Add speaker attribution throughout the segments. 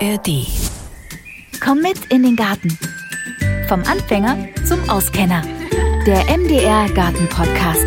Speaker 1: ARD. Komm mit in den Garten. Vom Anfänger zum Auskenner. Der MDR Garten Podcast.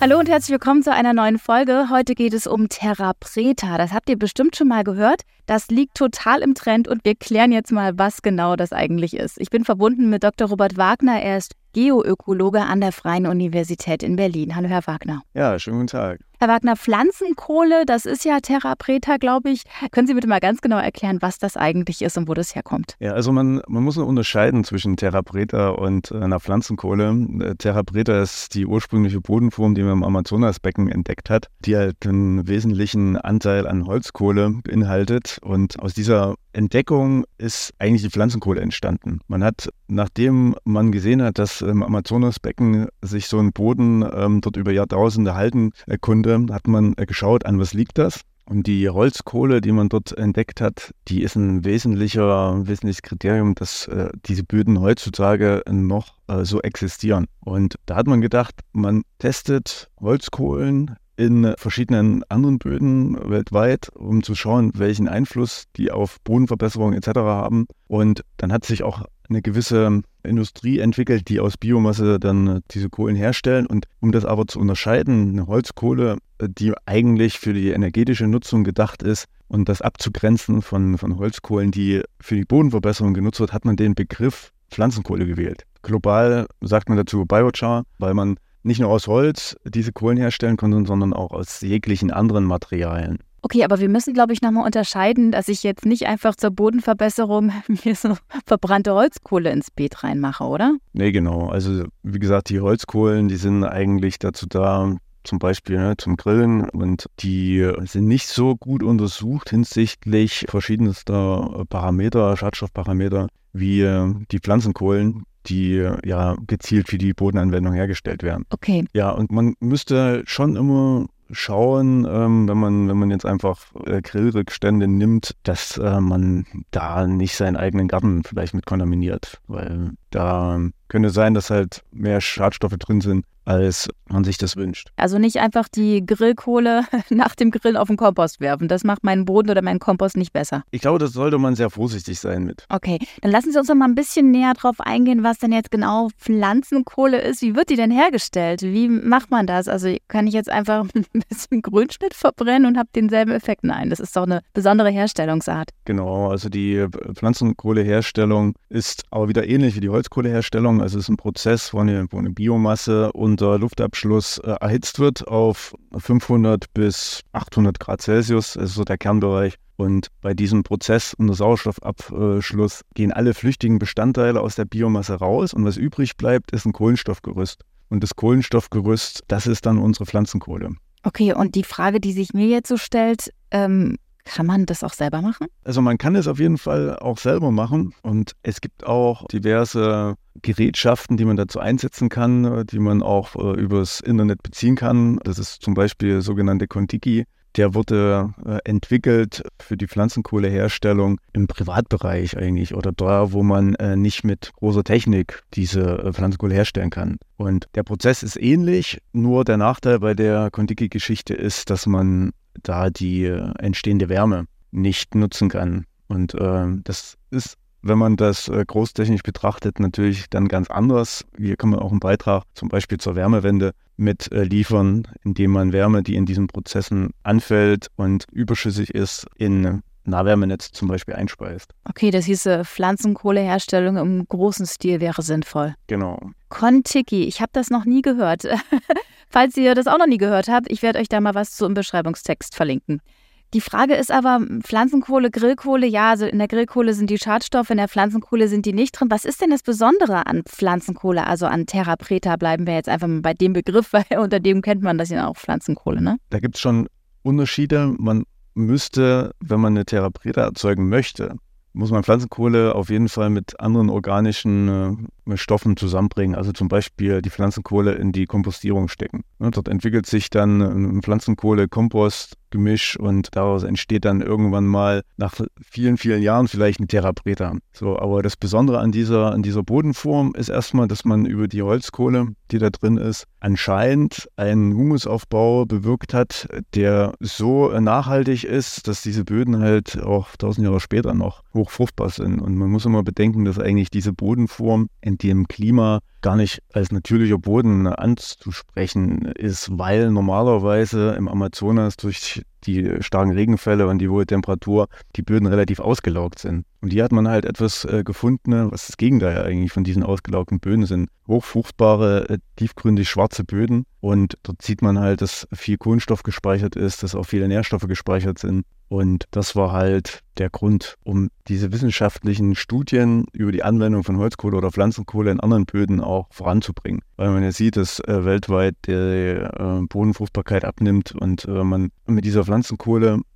Speaker 2: Hallo und herzlich willkommen zu einer neuen Folge. Heute geht es um Terra Preta. Das habt ihr bestimmt schon mal gehört. Das liegt total im Trend und wir klären jetzt mal, was genau das eigentlich ist. Ich bin verbunden mit Dr. Robert Wagner. Er ist Geoökologe an der Freien Universität in Berlin. Hallo, Herr Wagner.
Speaker 3: Ja, schönen guten Tag.
Speaker 2: Herr Wagner, Pflanzenkohle, das ist ja Terra Preta, glaube ich. Können Sie bitte mal ganz genau erklären, was das eigentlich ist und wo das herkommt?
Speaker 3: Ja, also man, man muss unterscheiden zwischen Terra Preta und äh, einer Pflanzenkohle. Äh, Terra Preta ist die ursprüngliche Bodenform, die man im Amazonasbecken entdeckt hat, die halt einen wesentlichen Anteil an Holzkohle beinhaltet. Und aus dieser Entdeckung ist eigentlich die Pflanzenkohle entstanden. Man hat, nachdem man gesehen hat, dass im Amazonasbecken sich so ein Boden ähm, dort über Jahrtausende halten äh, konnte, hat man äh, geschaut, an was liegt das. Und die Holzkohle, die man dort entdeckt hat, die ist ein wesentlicher, wesentliches Kriterium, dass äh, diese Böden heutzutage noch äh, so existieren. Und da hat man gedacht, man testet Holzkohlen in verschiedenen anderen Böden weltweit, um zu schauen, welchen Einfluss die auf Bodenverbesserung etc. haben. Und dann hat sich auch eine gewisse Industrie entwickelt, die aus Biomasse dann äh, diese Kohlen herstellen. Und um das aber zu unterscheiden, eine Holzkohle, äh, die eigentlich für die energetische Nutzung gedacht ist und das abzugrenzen von, von Holzkohlen, die für die Bodenverbesserung genutzt wird, hat man den Begriff Pflanzenkohle gewählt. Global sagt man dazu Biochar, weil man nicht nur aus Holz diese Kohlen herstellen konnte, sondern auch aus jeglichen anderen Materialien.
Speaker 2: Okay, aber wir müssen, glaube ich, nochmal unterscheiden, dass ich jetzt nicht einfach zur Bodenverbesserung mir so verbrannte Holzkohle ins Beet reinmache, oder?
Speaker 3: Nee, genau. Also wie gesagt, die Holzkohlen, die sind eigentlich dazu da, zum Beispiel ne, zum Grillen und die sind nicht so gut untersucht hinsichtlich verschiedenster Parameter, Schadstoffparameter wie die Pflanzenkohlen, die ja gezielt für die Bodenanwendung hergestellt werden.
Speaker 2: Okay.
Speaker 3: Ja, und man müsste schon immer schauen, ähm, wenn man wenn man jetzt einfach äh, Grillrückstände nimmt, dass äh, man da nicht seinen eigenen Garten vielleicht mit kontaminiert, weil da könnte sein, dass halt mehr Schadstoffe drin sind, als man sich das wünscht.
Speaker 2: Also nicht einfach die Grillkohle nach dem Grillen auf den Kompost werfen. Das macht meinen Boden oder meinen Kompost nicht besser.
Speaker 3: Ich glaube, das sollte man sehr vorsichtig sein mit.
Speaker 2: Okay, dann lassen Sie uns noch mal ein bisschen näher drauf eingehen, was denn jetzt genau Pflanzenkohle ist. Wie wird die denn hergestellt? Wie macht man das? Also kann ich jetzt einfach ein bisschen Grünschnitt verbrennen und habe denselben Effekt? Nein, das ist doch eine besondere Herstellungsart.
Speaker 3: Genau, also die Pflanzenkohleherstellung ist aber wieder ähnlich wie die Holzkohleherstellung. Also es ist ein Prozess, wo eine, wo eine Biomasse unter Luftabschluss äh, erhitzt wird auf 500 bis 800 Grad Celsius, das ist so der Kernbereich. Und bei diesem Prozess unter Sauerstoffabschluss gehen alle flüchtigen Bestandteile aus der Biomasse raus und was übrig bleibt, ist ein Kohlenstoffgerüst. Und das Kohlenstoffgerüst, das ist dann unsere Pflanzenkohle.
Speaker 2: Okay, und die Frage, die sich mir jetzt so stellt, ähm, kann man das auch selber machen?
Speaker 3: Also man kann es auf jeden Fall auch selber machen und es gibt auch diverse Gerätschaften, die man dazu einsetzen kann, die man auch äh, übers Internet beziehen kann. Das ist zum Beispiel sogenannte Contiki. Der wurde äh, entwickelt für die Pflanzenkohleherstellung im Privatbereich eigentlich oder da, wo man äh, nicht mit großer Technik diese äh, Pflanzenkohle herstellen kann. Und der Prozess ist ähnlich, nur der Nachteil bei der Contiki-Geschichte ist, dass man da die äh, entstehende Wärme nicht nutzen kann. Und äh, das ist, wenn man das äh, großtechnisch betrachtet, natürlich dann ganz anders. Hier kann man auch einen Beitrag zum Beispiel zur Wärmewende mit äh, liefern, indem man Wärme, die in diesen Prozessen anfällt und überschüssig ist, in Nahwärmenetz zum Beispiel einspeist.
Speaker 2: Okay, das hieße Pflanzenkohleherstellung im großen Stil wäre sinnvoll.
Speaker 3: Genau.
Speaker 2: Kontiki, ich habe das noch nie gehört. Falls ihr das auch noch nie gehört habt, ich werde euch da mal was zu im Beschreibungstext verlinken. Die Frage ist aber, Pflanzenkohle, Grillkohle, ja, also in der Grillkohle sind die Schadstoffe, in der Pflanzenkohle sind die nicht drin. Was ist denn das Besondere an Pflanzenkohle, also an Terra Preta? Bleiben wir jetzt einfach mal bei dem Begriff, weil unter dem kennt man das ja auch Pflanzenkohle, ne?
Speaker 3: Da gibt es schon Unterschiede. Man müsste, wenn man eine Terra Preta erzeugen möchte, muss man Pflanzenkohle auf jeden Fall mit anderen organischen äh, Stoffen zusammenbringen. Also zum Beispiel die Pflanzenkohle in die Kompostierung stecken. Ne, dort entwickelt sich dann ein Pflanzenkohle-Kompost Gemisch und daraus entsteht dann irgendwann mal nach vielen, vielen Jahren vielleicht ein Therapreta. So, aber das Besondere an dieser, an dieser Bodenform ist erstmal, dass man über die Holzkohle, die da drin ist, anscheinend einen Humusaufbau bewirkt hat, der so nachhaltig ist, dass diese Böden halt auch tausend Jahre später noch hochfruchtbar sind. Und man muss immer bedenken, dass eigentlich diese Bodenform in dem Klima gar nicht als natürlicher Boden anzusprechen ist, weil normalerweise im Amazonas durch die starken Regenfälle und die hohe Temperatur die Böden relativ ausgelaugt sind. Und hier hat man halt etwas äh, gefunden, was das Gegenteil eigentlich von diesen ausgelaugten Böden sind. Hochfruchtbare, äh, tiefgründig schwarze Böden. Und dort sieht man halt, dass viel Kohlenstoff gespeichert ist, dass auch viele Nährstoffe gespeichert sind. Und das war halt der Grund, um diese wissenschaftlichen Studien über die Anwendung von Holzkohle oder Pflanzenkohle in anderen Böden auch voranzubringen. Weil man ja sieht, dass äh, weltweit die äh, Bodenfruchtbarkeit abnimmt und äh, man mit dieser Pflanzenkohle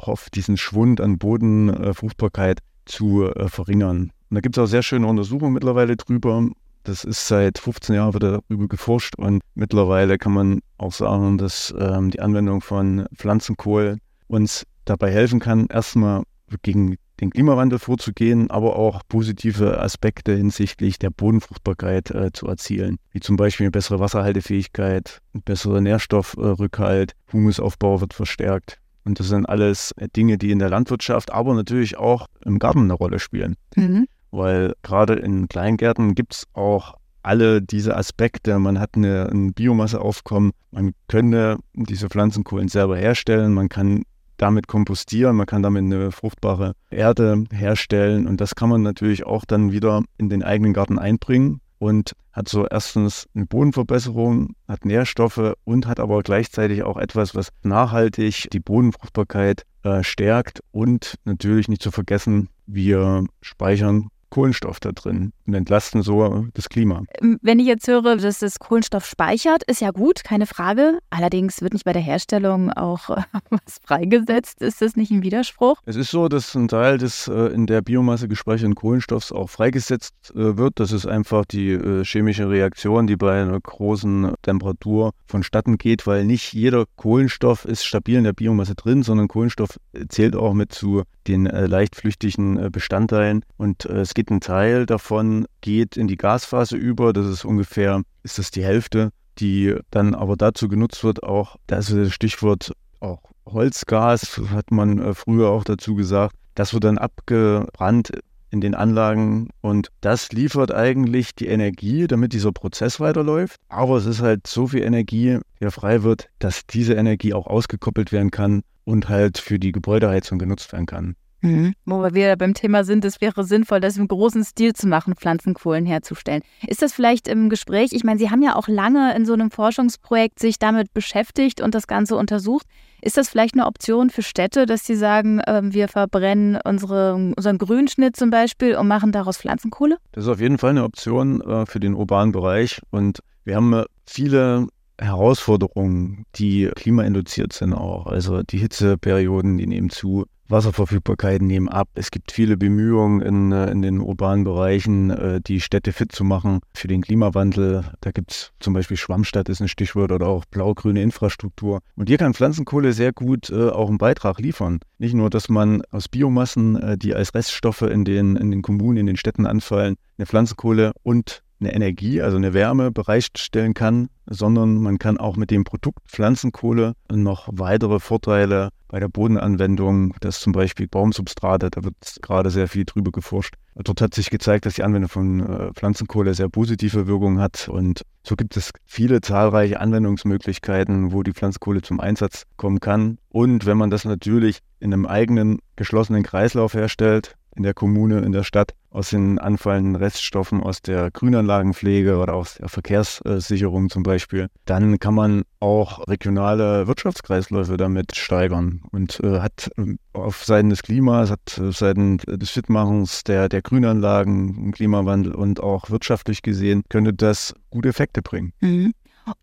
Speaker 3: hofft, diesen Schwund an Bodenfruchtbarkeit zu äh, verringern. Und da gibt es auch sehr schöne Untersuchungen mittlerweile drüber. Das ist seit 15 Jahren wird darüber geforscht und mittlerweile kann man auch sagen, dass ähm, die Anwendung von Pflanzenkohl uns dabei helfen kann, erstmal gegen den Klimawandel vorzugehen, aber auch positive Aspekte hinsichtlich der Bodenfruchtbarkeit äh, zu erzielen, wie zum Beispiel eine bessere Wasserhaltefähigkeit, ein besserer Nährstoffrückhalt, Humusaufbau wird verstärkt. Und das sind alles Dinge, die in der Landwirtschaft, aber natürlich auch im Garten eine Rolle spielen. Mhm. Weil gerade in Kleingärten gibt es auch alle diese Aspekte. Man hat eine, ein Biomasseaufkommen, man könnte diese Pflanzenkohlen selber herstellen, man kann damit kompostieren, man kann damit eine fruchtbare Erde herstellen und das kann man natürlich auch dann wieder in den eigenen Garten einbringen und hat so erstens eine Bodenverbesserung, hat Nährstoffe und hat aber gleichzeitig auch etwas, was nachhaltig die Bodenfruchtbarkeit äh, stärkt und natürlich nicht zu vergessen, wir speichern Kohlenstoff da drin und entlasten so das Klima.
Speaker 2: Ähm, wenn ich jetzt höre, dass das Kohlenstoff speichert, ist ja gut, keine Frage. Allerdings wird nicht bei der Herstellung auch was freigesetzt. Ist das nicht ein Widerspruch?
Speaker 3: Es ist so, dass ein Teil des äh, in der Biomasse gespeicherten Kohlenstoffs auch freigesetzt äh, wird. Das ist einfach die äh, chemische Reaktion, die bei einer großen Temperatur vonstatten geht, weil nicht jeder Kohlenstoff ist stabil in der Biomasse drin, sondern Kohlenstoff zählt auch mit zu den äh, leicht flüchtigen äh, Bestandteilen und es geht ein Teil davon geht in die Gasphase über. Das ist ungefähr, ist das die Hälfte, die dann aber dazu genutzt wird, auch, das ist das Stichwort auch Holzgas, hat man äh, früher auch dazu gesagt. Das wird dann abgebrannt in den Anlagen und das liefert eigentlich die Energie, damit dieser Prozess weiterläuft. Aber es ist halt so viel Energie, die frei wird, dass diese Energie auch ausgekoppelt werden kann und halt für die Gebäudeheizung genutzt werden kann.
Speaker 2: Mhm. Wo wir wieder beim Thema sind, es wäre sinnvoll, das im großen Stil zu machen, Pflanzenkohlen herzustellen. Ist das vielleicht im Gespräch? Ich meine, Sie haben ja auch lange in so einem Forschungsprojekt sich damit beschäftigt und das Ganze untersucht. Ist das vielleicht eine Option für Städte, dass sie sagen, äh, wir verbrennen unsere, unseren Grünschnitt zum Beispiel und machen daraus Pflanzenkohle?
Speaker 3: Das ist auf jeden Fall eine Option äh, für den urbanen Bereich. Und wir haben äh, viele Herausforderungen, die klimainduziert sind auch. Also die Hitzeperioden, die nehmen zu. Wasserverfügbarkeiten nehmen ab. Es gibt viele Bemühungen in, äh, in den urbanen Bereichen, äh, die Städte fit zu machen für den Klimawandel. Da gibt es zum Beispiel Schwammstadt ist ein Stichwort oder auch blau-grüne Infrastruktur. Und hier kann Pflanzenkohle sehr gut äh, auch einen Beitrag liefern. Nicht nur, dass man aus Biomassen, die als Reststoffe in den, in den Kommunen, in den Städten anfallen, eine Pflanzenkohle und eine Energie, also eine Wärme bereitstellen kann, sondern man kann auch mit dem Produkt Pflanzenkohle noch weitere Vorteile bei der Bodenanwendung, das zum Beispiel Baumsubstrate, da wird gerade sehr viel drüber geforscht. Dort hat sich gezeigt, dass die Anwendung von äh, Pflanzenkohle sehr positive Wirkungen hat und so gibt es viele zahlreiche Anwendungsmöglichkeiten, wo die Pflanzenkohle zum Einsatz kommen kann. Und wenn man das natürlich in einem eigenen geschlossenen Kreislauf herstellt, in der Kommune, in der Stadt, aus den anfallenden Reststoffen aus der Grünanlagenpflege oder aus der Verkehrssicherung zum Beispiel, dann kann man auch regionale Wirtschaftskreisläufe damit steigern und äh, hat äh, auf Seiten des Klimas, hat auf Seiten des Fitmachens der, der Grünanlagen, Klimawandel und auch wirtschaftlich gesehen, könnte das gute Effekte bringen.
Speaker 2: Mhm.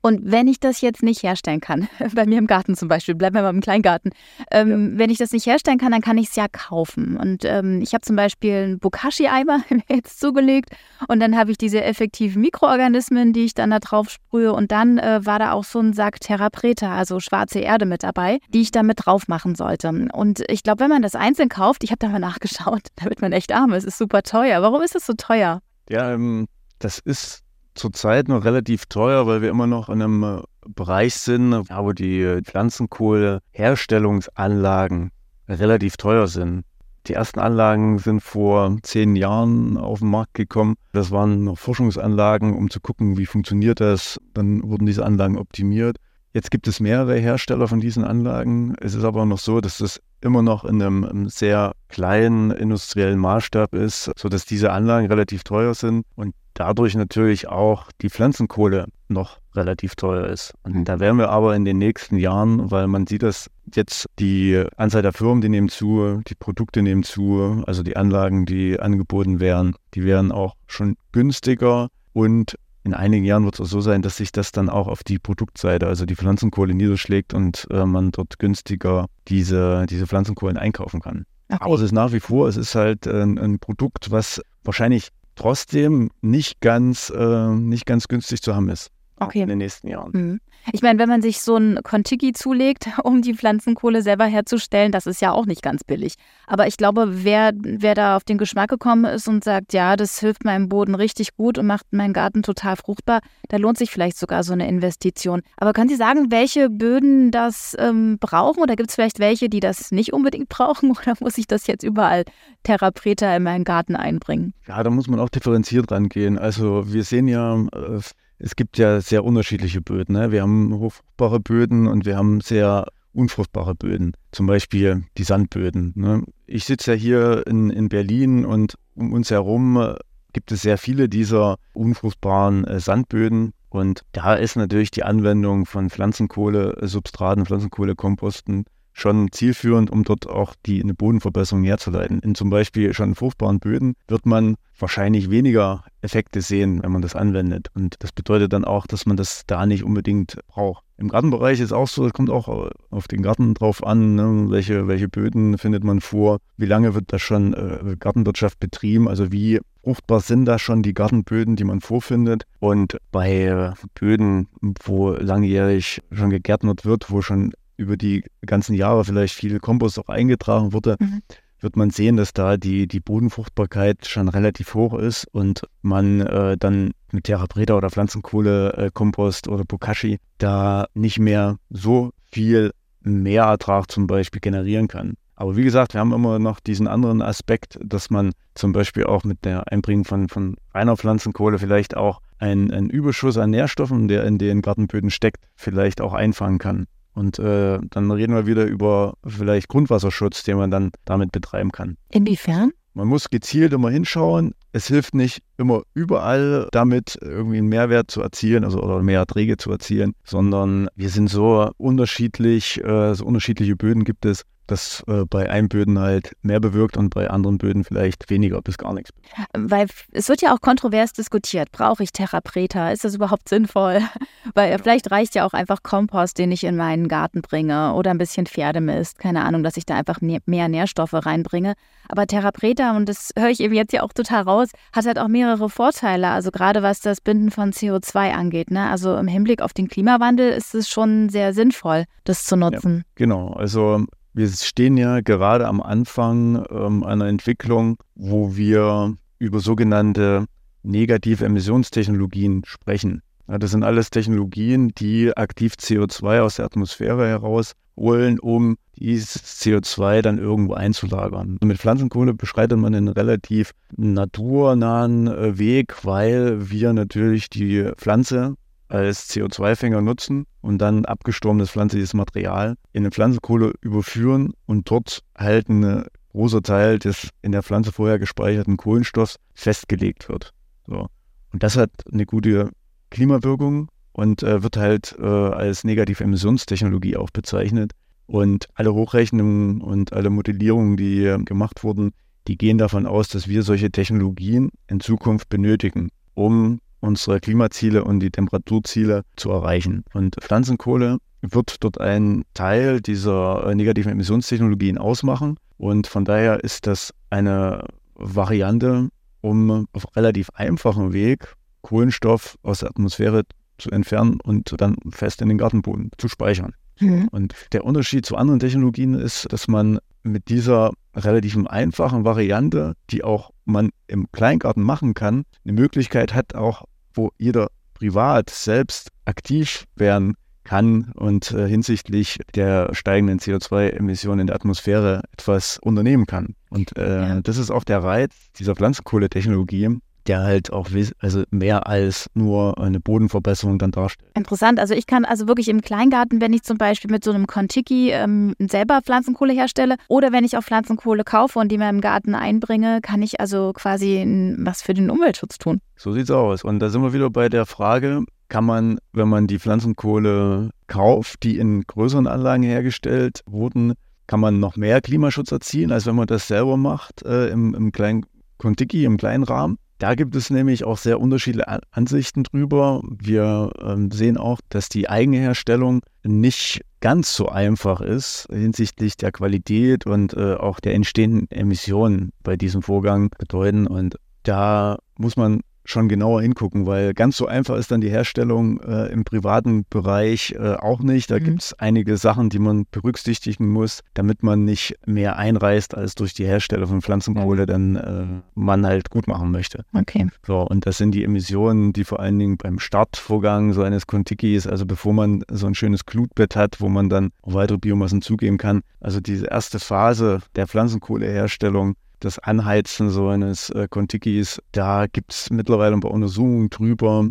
Speaker 2: Und wenn ich das jetzt nicht herstellen kann, bei mir im Garten zum Beispiel, bleiben wir mal im Kleingarten, ähm, ja. wenn ich das nicht herstellen kann, dann kann ich es ja kaufen. Und ähm, ich habe zum Beispiel einen Bokashi-Eimer jetzt zugelegt und dann habe ich diese effektiven Mikroorganismen, die ich dann da drauf sprühe und dann äh, war da auch so ein Sack Terra Preta, also schwarze Erde mit dabei, die ich da mit drauf machen sollte. Und ich glaube, wenn man das einzeln kauft, ich habe da mal nachgeschaut, da wird man echt arm, es ist super teuer. Warum ist das so teuer?
Speaker 3: Ja, ähm, das ist zurzeit noch relativ teuer, weil wir immer noch in einem äh, Bereich sind, wo die Pflanzenkohleherstellungsanlagen relativ teuer sind. Die ersten Anlagen sind vor zehn Jahren auf den Markt gekommen. Das waren noch Forschungsanlagen, um zu gucken, wie funktioniert das. Dann wurden diese Anlagen optimiert. Jetzt gibt es mehrere Hersteller von diesen Anlagen. Es ist aber noch so, dass das immer noch in einem sehr kleinen industriellen Maßstab ist, sodass diese Anlagen relativ teuer sind und dadurch natürlich auch die Pflanzenkohle noch relativ teuer ist. Und mhm. da werden wir aber in den nächsten Jahren, weil man sieht das jetzt, die Anzahl der Firmen, die nehmen zu, die Produkte nehmen zu, also die Anlagen, die angeboten werden, die werden auch schon günstiger und in einigen Jahren wird es auch so sein, dass sich das dann auch auf die Produktseite, also die Pflanzenkohle niederschlägt und äh, man dort günstiger diese, diese Pflanzenkohlen einkaufen kann. Okay. Aber es ist nach wie vor, es ist halt ein, ein Produkt, was wahrscheinlich trotzdem nicht ganz, äh, nicht ganz günstig zu haben ist okay. in den nächsten Jahren. Mhm.
Speaker 2: Ich meine, wenn man sich so ein Contiki zulegt, um die Pflanzenkohle selber herzustellen, das ist ja auch nicht ganz billig. Aber ich glaube, wer, wer da auf den Geschmack gekommen ist und sagt, ja, das hilft meinem Boden richtig gut und macht meinen Garten total fruchtbar, da lohnt sich vielleicht sogar so eine Investition. Aber können Sie sagen, welche Böden das ähm, brauchen? Oder gibt es vielleicht welche, die das nicht unbedingt brauchen? Oder muss ich das jetzt überall Terra Preta in meinen Garten einbringen?
Speaker 3: Ja, da muss man auch differenziert rangehen. Also wir sehen ja, äh, es gibt ja sehr unterschiedliche Böden. Ne? Wir haben hochfruchtbare Böden und wir haben sehr unfruchtbare Böden, zum Beispiel die Sandböden. Ne? Ich sitze ja hier in, in Berlin und um uns herum äh, gibt es sehr viele dieser unfruchtbaren äh, Sandböden. Und da ist natürlich die Anwendung von Pflanzenkohle-Substraten, Pflanzenkohlekomposten schon zielführend, um dort auch die eine Bodenverbesserung herzuleiten. In zum Beispiel schon fruchtbaren Böden wird man wahrscheinlich weniger Effekte sehen, wenn man das anwendet. Und das bedeutet dann auch, dass man das da nicht unbedingt braucht. Im Gartenbereich ist auch so, es kommt auch auf den Garten drauf an, ne, welche, welche Böden findet man vor, wie lange wird da schon äh, Gartenwirtschaft betrieben, also wie fruchtbar sind da schon die Gartenböden, die man vorfindet. Und bei Böden, wo langjährig schon gegärtnert wird, wo schon über die ganzen Jahre vielleicht viel Kompost auch eingetragen wurde, mhm. wird man sehen, dass da die, die Bodenfruchtbarkeit schon relativ hoch ist und man äh, dann mit Terra Preta oder Pflanzenkohle, äh, Kompost oder Bokashi da nicht mehr so viel Mehrertrag zum Beispiel generieren kann. Aber wie gesagt, wir haben immer noch diesen anderen Aspekt, dass man zum Beispiel auch mit der Einbringung von, von reiner Pflanzenkohle vielleicht auch einen, einen Überschuss an Nährstoffen, der in den Gartenböden steckt, vielleicht auch einfangen kann. Und äh, dann reden wir wieder über vielleicht Grundwasserschutz, den man dann damit betreiben kann.
Speaker 2: Inwiefern?
Speaker 3: Man muss gezielt immer hinschauen. Es hilft nicht immer überall damit irgendwie einen Mehrwert zu erzielen, also oder mehr Erträge zu erzielen, sondern wir sind so unterschiedlich, äh, so unterschiedliche Böden gibt es, das äh, bei einem Böden halt mehr bewirkt und bei anderen Böden vielleicht weniger bis gar nichts.
Speaker 2: Weil es wird ja auch kontrovers diskutiert. Brauche ich Terra Preta? Ist das überhaupt sinnvoll? Weil ja. vielleicht reicht ja auch einfach Kompost, den ich in meinen Garten bringe oder ein bisschen Pferdemist. Keine Ahnung, dass ich da einfach mehr Nährstoffe reinbringe. Aber Terra Preta, und das höre ich eben jetzt ja auch total raus, hat halt auch mehrere Vorteile. Also gerade was das Binden von CO2 angeht. Ne? Also im Hinblick auf den Klimawandel ist es schon sehr sinnvoll, das zu nutzen. Ja,
Speaker 3: genau. Also wir stehen ja gerade am Anfang ähm, einer Entwicklung, wo wir über sogenannte negative Emissionstechnologien sprechen. Ja, das sind alles Technologien, die aktiv CO2 aus der Atmosphäre herausholen, um dieses CO2 dann irgendwo einzulagern. Und mit Pflanzenkohle beschreitet man einen relativ naturnahen äh, Weg, weil wir natürlich die Pflanze als CO2-Fänger nutzen und dann abgestorbenes pflanzliches Material in eine Pflanzenkohle überführen und dort halt ein großer Teil des in der Pflanze vorher gespeicherten Kohlenstoffs festgelegt wird. So. Und das hat eine gute Klimawirkung und äh, wird halt äh, als negative Emissionstechnologie auch bezeichnet. Und alle Hochrechnungen und alle Modellierungen, die äh, gemacht wurden, die gehen davon aus, dass wir solche Technologien in Zukunft benötigen, um unsere Klimaziele und die Temperaturziele zu erreichen. Und Pflanzenkohle wird dort ein Teil dieser äh, negativen Emissionstechnologien ausmachen. Und von daher ist das eine Variante, um auf relativ einfachem Weg Kohlenstoff aus der Atmosphäre zu entfernen und dann fest in den Gartenboden zu speichern. Mhm. Und der Unterschied zu anderen Technologien ist, dass man mit dieser relativ einfachen Variante, die auch man im Kleingarten machen kann, eine Möglichkeit hat, auch wo jeder privat selbst aktiv werden kann und äh, hinsichtlich der steigenden CO2-Emissionen in der Atmosphäre etwas unternehmen kann. Und äh, ja. das ist auch der Reiz dieser Pflanzenkohletechnologie, der halt auch also mehr als nur eine Bodenverbesserung dann darstellt.
Speaker 2: Interessant. Also ich kann also wirklich im Kleingarten, wenn ich zum Beispiel mit so einem Contiki ähm, selber Pflanzenkohle herstelle oder wenn ich auch Pflanzenkohle kaufe und die mir im Garten einbringe, kann ich also quasi was für den Umweltschutz tun.
Speaker 3: So sieht's aus. Und da sind wir wieder bei der Frage, kann man, wenn man die Pflanzenkohle kauft, die in größeren Anlagen hergestellt wurden, kann man noch mehr Klimaschutz erzielen, als wenn man das selber macht äh, im, im kleinen Contiki, im kleinen Rahmen. Da gibt es nämlich auch sehr unterschiedliche Ansichten drüber. Wir ähm, sehen auch, dass die Eigenherstellung nicht ganz so einfach ist hinsichtlich der Qualität und äh, auch der entstehenden Emissionen bei diesem Vorgang bedeuten. Und da muss man schon genauer hingucken, weil ganz so einfach ist dann die Herstellung äh, im privaten Bereich äh, auch nicht. Da mhm. gibt es einige Sachen, die man berücksichtigen muss, damit man nicht mehr einreißt, als durch die Herstellung von Pflanzenkohle dann äh, man halt gut machen möchte.
Speaker 2: Okay.
Speaker 3: So, und das sind die Emissionen, die vor allen Dingen beim Startvorgang so eines Kontikis, also bevor man so ein schönes Glutbett hat, wo man dann weitere Biomassen zugeben kann. Also diese erste Phase der Pflanzenkohleherstellung, das Anheizen so eines äh, Kontikis, da gibt es mittlerweile ein paar Untersuchungen drüber,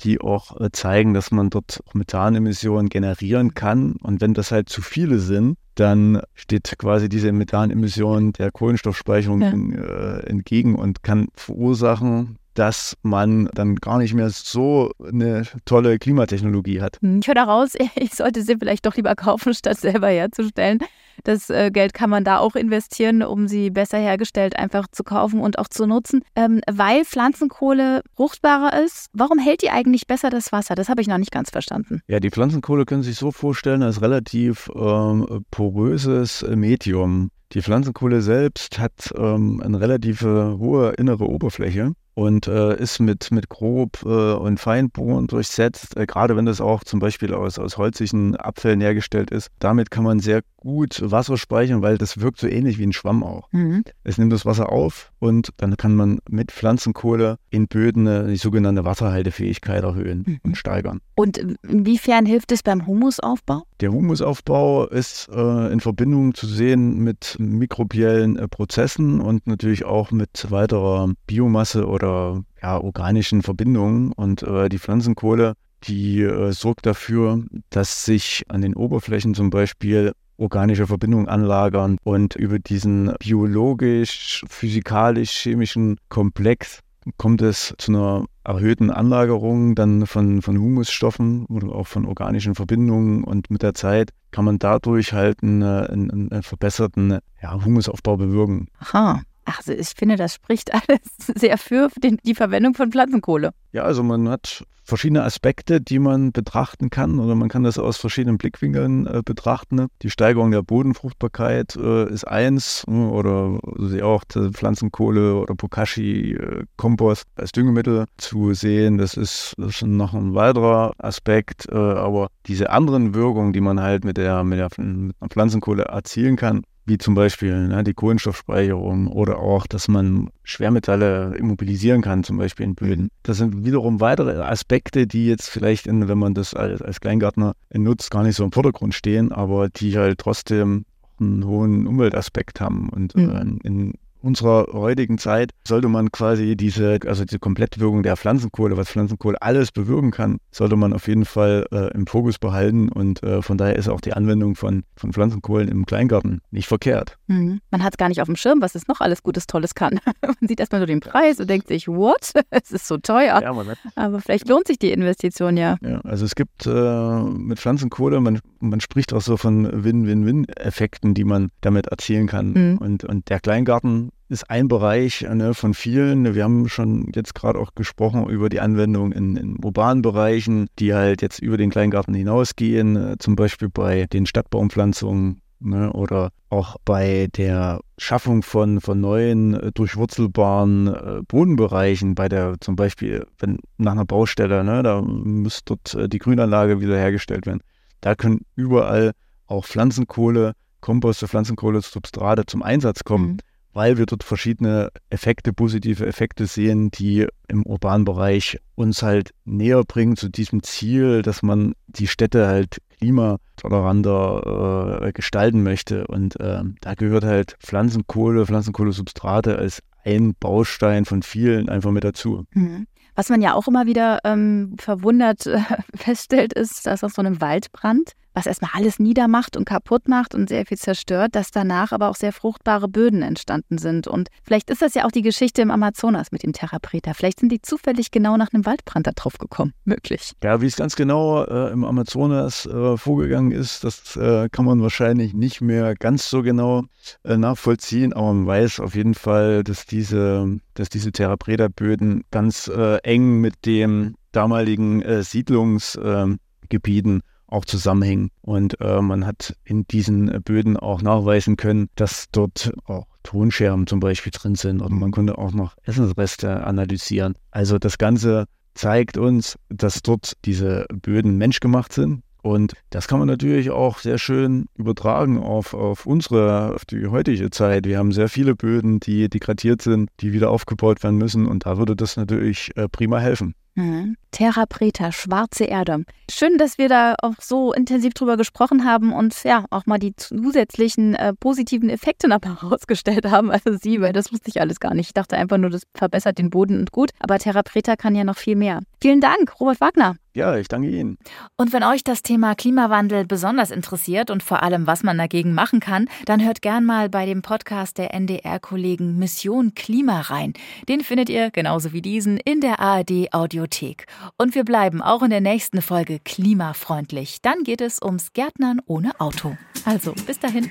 Speaker 3: die auch äh, zeigen, dass man dort auch Methanemissionen generieren kann. Und wenn das halt zu viele sind, dann steht quasi diese Methanemission der Kohlenstoffspeicherung ja. äh, entgegen und kann verursachen, dass man dann gar nicht mehr so eine tolle Klimatechnologie hat.
Speaker 2: Hm, ich höre daraus, ich sollte sie vielleicht doch lieber kaufen, statt selber herzustellen. Das äh, Geld kann man da auch investieren, um sie besser hergestellt einfach zu kaufen und auch zu nutzen. Ähm, weil Pflanzenkohle fruchtbarer ist, warum hält die eigentlich besser das Wasser? Das habe ich noch nicht ganz verstanden.
Speaker 3: Ja, die Pflanzenkohle können Sie sich so vorstellen als relativ ähm, poröses Medium. Die Pflanzenkohle selbst hat ähm, eine relativ hohe innere Oberfläche und äh, ist mit, mit Grob- äh, und Feinbohren durchsetzt, äh, gerade wenn das auch zum Beispiel aus, aus holzigen Abfällen hergestellt ist. Damit kann man sehr gut Wasser speichern, weil das wirkt so ähnlich wie ein Schwamm auch. Mhm. Es nimmt das Wasser auf und dann kann man mit Pflanzenkohle in Böden die sogenannte Wasserhaltefähigkeit erhöhen mhm. und steigern.
Speaker 2: Und inwiefern hilft es beim Humusaufbau?
Speaker 3: Der Humusaufbau ist äh, in Verbindung zu sehen mit mikrobiellen äh, Prozessen und natürlich auch mit weiterer Biomasse oder ja, organischen Verbindungen. Und äh, die Pflanzenkohle, die äh, sorgt dafür, dass sich an den Oberflächen zum Beispiel organische Verbindungen anlagern und über diesen biologisch, physikalisch, chemischen Komplex kommt es zu einer erhöhten Anlagerung dann von, von Humusstoffen oder auch von organischen Verbindungen und mit der Zeit kann man dadurch halt einen, einen, einen verbesserten ja, Humusaufbau bewirken.
Speaker 2: Aha. Also ich finde, das spricht alles sehr für den, die Verwendung von Pflanzenkohle.
Speaker 3: Ja, also man hat verschiedene Aspekte, die man betrachten kann oder man kann das aus verschiedenen Blickwinkeln äh, betrachten. Die Steigerung der Bodenfruchtbarkeit äh, ist eins ne, oder also auch Pflanzenkohle oder Bokashi äh, Kompost als Düngemittel zu sehen. Das ist, das ist noch ein weiterer Aspekt, äh, aber diese anderen Wirkungen, die man halt mit der, mit der mit Pflanzenkohle erzielen kann, wie zum Beispiel ne, die Kohlenstoffspeicherung oder auch, dass man Schwermetalle immobilisieren kann, zum Beispiel in Böden. Das sind wiederum weitere Aspekte, die jetzt vielleicht, in, wenn man das als, als Kleingärtner nutzt, gar nicht so im Vordergrund stehen, aber die halt trotzdem einen hohen Umweltaspekt haben und mhm. äh, in unserer heutigen Zeit sollte man quasi diese, also die Komplettwirkung der Pflanzenkohle, was Pflanzenkohle alles bewirken kann, sollte man auf jeden Fall äh, im Fokus behalten und äh, von daher ist auch die Anwendung von, von Pflanzenkohlen im Kleingarten nicht verkehrt.
Speaker 2: Mhm. Man hat es gar nicht auf dem Schirm, was es noch alles Gutes, Tolles kann. man sieht erstmal nur den Preis und denkt sich, what? es ist so teuer. Ja, Aber vielleicht lohnt sich die Investition ja.
Speaker 3: Ja, also es gibt äh, mit Pflanzenkohle, man, man spricht auch so von Win-Win-Win-Effekten, die man damit erzielen kann. Mhm. Und, und der Kleingarten ist ein Bereich ne, von vielen. Wir haben schon jetzt gerade auch gesprochen über die Anwendung in, in, urbanen Bereichen, die halt jetzt über den Kleingarten hinausgehen, äh, zum Beispiel bei den Stadtbaumpflanzungen ne, oder auch bei der Schaffung von, von neuen äh, durchwurzelbaren äh, Bodenbereichen, bei der zum Beispiel, wenn nach einer Baustelle, ne, da muss dort die Grünanlage wiederhergestellt werden. Da können überall auch Pflanzenkohle, Komposte, Pflanzenkohle, Substrate zum Einsatz kommen. Mhm weil wir dort verschiedene Effekte, positive Effekte sehen, die im urbanen Bereich uns halt näher bringen zu diesem Ziel, dass man die Städte halt klimatoleranter äh, gestalten möchte. Und äh, da gehört halt Pflanzenkohle, Pflanzenkohlesubstrate als ein Baustein von vielen einfach mit dazu.
Speaker 2: Mhm. Was man ja auch immer wieder ähm, verwundert äh, feststellt, ist, dass aus so einem Waldbrand was erstmal alles niedermacht und kaputt macht und sehr viel zerstört, dass danach aber auch sehr fruchtbare Böden entstanden sind. Und vielleicht ist das ja auch die Geschichte im Amazonas mit dem Therapreta. Vielleicht sind die zufällig genau nach einem Waldbrand da drauf gekommen. Möglich.
Speaker 3: Ja, wie es ganz genau äh, im Amazonas äh, vorgegangen ist, das äh, kann man wahrscheinlich nicht mehr ganz so genau äh, nachvollziehen, aber man weiß auf jeden Fall, dass diese, dass diese Therapreta-Böden ganz äh, eng mit dem damaligen äh, Siedlungsgebieten auch zusammenhängen. Und äh, man hat in diesen Böden auch nachweisen können, dass dort auch Tonscherben zum Beispiel drin sind oder man konnte auch noch Essensreste analysieren. Also das Ganze zeigt uns, dass dort diese Böden menschgemacht sind. Und das kann man natürlich auch sehr schön übertragen auf, auf unsere, auf die heutige Zeit. Wir haben sehr viele Böden, die degradiert sind, die wieder aufgebaut werden müssen. Und da würde das natürlich äh, prima helfen.
Speaker 2: Mhm. Terra Preta, schwarze Erde. Schön, dass wir da auch so intensiv drüber gesprochen haben und ja, auch mal die zusätzlichen äh, positiven Effekte noch herausgestellt haben. Also Sie, weil das wusste ich alles gar nicht. Ich dachte einfach nur, das verbessert den Boden und gut. Aber Terra Preta kann ja noch viel mehr. Vielen Dank, Robert Wagner.
Speaker 3: Ja, ich danke Ihnen.
Speaker 1: Und wenn euch das Thema Klimawandel besonders interessiert und vor allem, was man dagegen machen kann, dann hört gern mal bei dem Podcast der NDR-Kollegen Mission Klima rein. Den findet ihr genauso wie diesen in der ARD Audiothek. Und wir bleiben auch in der nächsten Folge klimafreundlich. Dann geht es ums Gärtnern ohne Auto. Also, bis dahin.